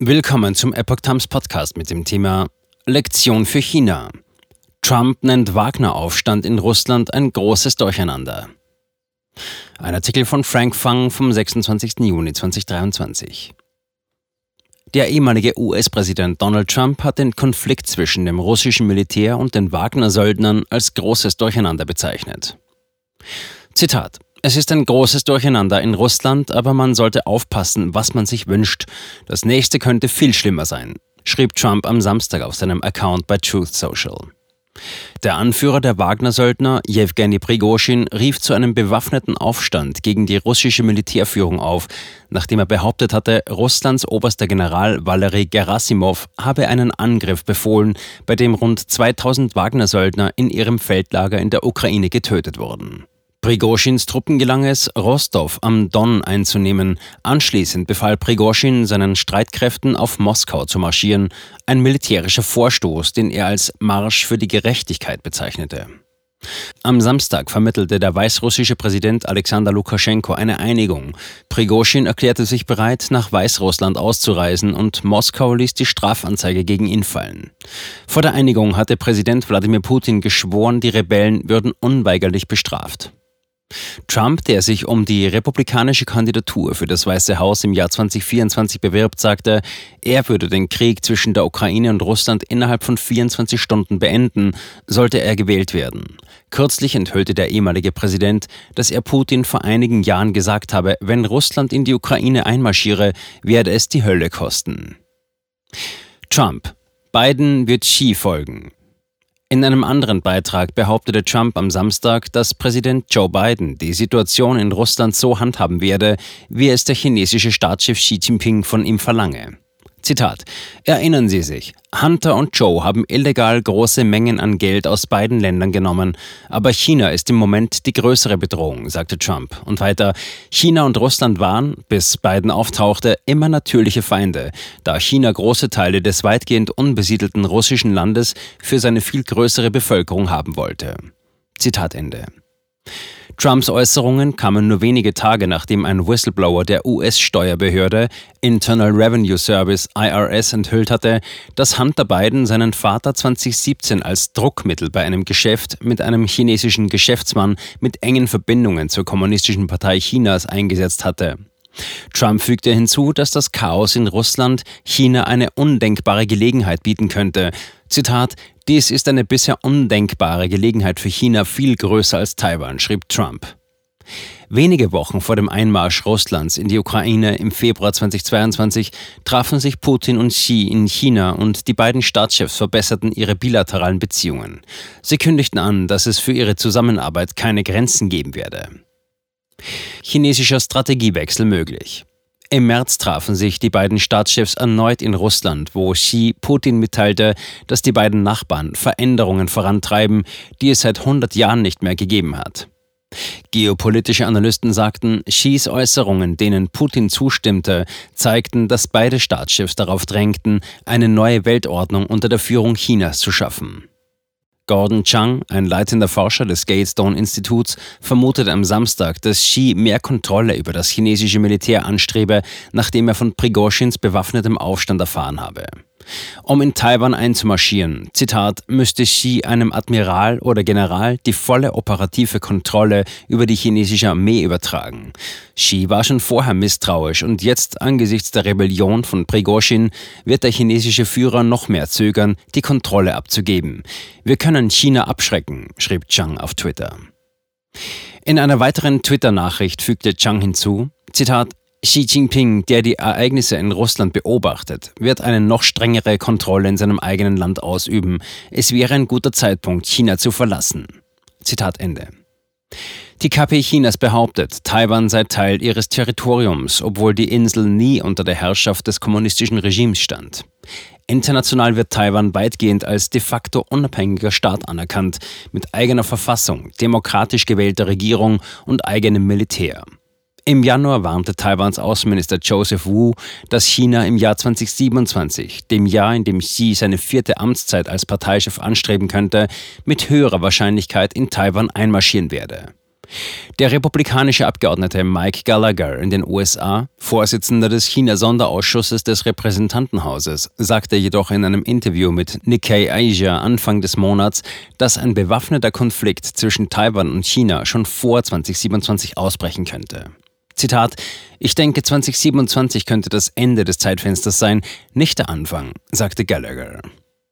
Willkommen zum Epoch Times Podcast mit dem Thema Lektion für China. Trump nennt Wagner-Aufstand in Russland ein großes Durcheinander. Ein Artikel von Frank Fang vom 26. Juni 2023. Der ehemalige US-Präsident Donald Trump hat den Konflikt zwischen dem russischen Militär und den Wagner-Söldnern als großes Durcheinander bezeichnet. Zitat es ist ein großes Durcheinander in Russland, aber man sollte aufpassen, was man sich wünscht. Das nächste könnte viel schlimmer sein, schrieb Trump am Samstag auf seinem Account bei Truth Social. Der Anführer der Wagner-Söldner, Jewgeni Prigozhin, rief zu einem bewaffneten Aufstand gegen die russische Militärführung auf, nachdem er behauptet hatte, Russlands oberster General Valery Gerasimov habe einen Angriff befohlen, bei dem rund 2000 Wagner-Söldner in ihrem Feldlager in der Ukraine getötet wurden. Prigoschins Truppen gelang es, Rostov am Don einzunehmen. Anschließend befahl Prigoschin seinen Streitkräften auf Moskau zu marschieren, ein militärischer Vorstoß, den er als Marsch für die Gerechtigkeit bezeichnete. Am Samstag vermittelte der weißrussische Präsident Alexander Lukaschenko eine Einigung. Prigoschin erklärte sich bereit, nach Weißrussland auszureisen und Moskau ließ die Strafanzeige gegen ihn fallen. Vor der Einigung hatte Präsident Wladimir Putin geschworen, die Rebellen würden unweigerlich bestraft. Trump, der sich um die republikanische Kandidatur für das Weiße Haus im Jahr 2024 bewirbt, sagte, er würde den Krieg zwischen der Ukraine und Russland innerhalb von 24 Stunden beenden, sollte er gewählt werden. Kürzlich enthüllte der ehemalige Präsident, dass er Putin vor einigen Jahren gesagt habe, wenn Russland in die Ukraine einmarschiere, werde es die Hölle kosten. Trump. Biden wird Xi folgen. In einem anderen Beitrag behauptete Trump am Samstag, dass Präsident Joe Biden die Situation in Russland so handhaben werde, wie es der chinesische Staatschef Xi Jinping von ihm verlange. Zitat. Erinnern Sie sich, Hunter und Joe haben illegal große Mengen an Geld aus beiden Ländern genommen, aber China ist im Moment die größere Bedrohung, sagte Trump. Und weiter, China und Russland waren, bis Biden auftauchte, immer natürliche Feinde, da China große Teile des weitgehend unbesiedelten russischen Landes für seine viel größere Bevölkerung haben wollte. Zitat Ende. Trumps Äußerungen kamen nur wenige Tage nachdem ein Whistleblower der US-Steuerbehörde Internal Revenue Service IRS enthüllt hatte, dass Hunter Biden seinen Vater 2017 als Druckmittel bei einem Geschäft mit einem chinesischen Geschäftsmann mit engen Verbindungen zur Kommunistischen Partei Chinas eingesetzt hatte. Trump fügte hinzu, dass das Chaos in Russland China eine undenkbare Gelegenheit bieten könnte. Zitat, dies ist eine bisher undenkbare Gelegenheit für China viel größer als Taiwan, schrieb Trump. Wenige Wochen vor dem Einmarsch Russlands in die Ukraine im Februar 2022 trafen sich Putin und Xi in China und die beiden Staatschefs verbesserten ihre bilateralen Beziehungen. Sie kündigten an, dass es für ihre Zusammenarbeit keine Grenzen geben werde. Chinesischer Strategiewechsel möglich. Im März trafen sich die beiden Staatschefs erneut in Russland, wo Xi Putin mitteilte, dass die beiden Nachbarn Veränderungen vorantreiben, die es seit 100 Jahren nicht mehr gegeben hat. Geopolitische Analysten sagten, Xis Äußerungen, denen Putin zustimmte, zeigten, dass beide Staatschefs darauf drängten, eine neue Weltordnung unter der Führung Chinas zu schaffen. Gordon Chang, ein leitender Forscher des Gatestone-Instituts, vermutet am Samstag, dass Xi mehr Kontrolle über das chinesische Militär anstrebe, nachdem er von Prigozhins bewaffnetem Aufstand erfahren habe. Um in Taiwan einzumarschieren, Zitat, müsste Xi einem Admiral oder General die volle operative Kontrolle über die chinesische Armee übertragen. Xi war schon vorher misstrauisch und jetzt angesichts der Rebellion von Prigozhin wird der chinesische Führer noch mehr zögern, die Kontrolle abzugeben. Wir können China abschrecken, schrieb Chang auf Twitter. In einer weiteren Twitter-Nachricht fügte Chang hinzu, Zitat, Xi Jinping, der die Ereignisse in Russland beobachtet, wird eine noch strengere Kontrolle in seinem eigenen Land ausüben. Es wäre ein guter Zeitpunkt, China zu verlassen. Zitat Ende. Die KP Chinas behauptet, Taiwan sei Teil ihres Territoriums, obwohl die Insel nie unter der Herrschaft des kommunistischen Regimes stand. International wird Taiwan weitgehend als de facto unabhängiger Staat anerkannt, mit eigener Verfassung, demokratisch gewählter Regierung und eigenem Militär. Im Januar warnte Taiwans Außenminister Joseph Wu, dass China im Jahr 2027, dem Jahr, in dem Xi seine vierte Amtszeit als Parteichef anstreben könnte, mit höherer Wahrscheinlichkeit in Taiwan einmarschieren werde. Der republikanische Abgeordnete Mike Gallagher in den USA, Vorsitzender des China-Sonderausschusses des Repräsentantenhauses, sagte jedoch in einem Interview mit Nikkei Asia Anfang des Monats, dass ein bewaffneter Konflikt zwischen Taiwan und China schon vor 2027 ausbrechen könnte. Zitat, ich denke 2027 könnte das Ende des Zeitfensters sein, nicht der Anfang, sagte Gallagher.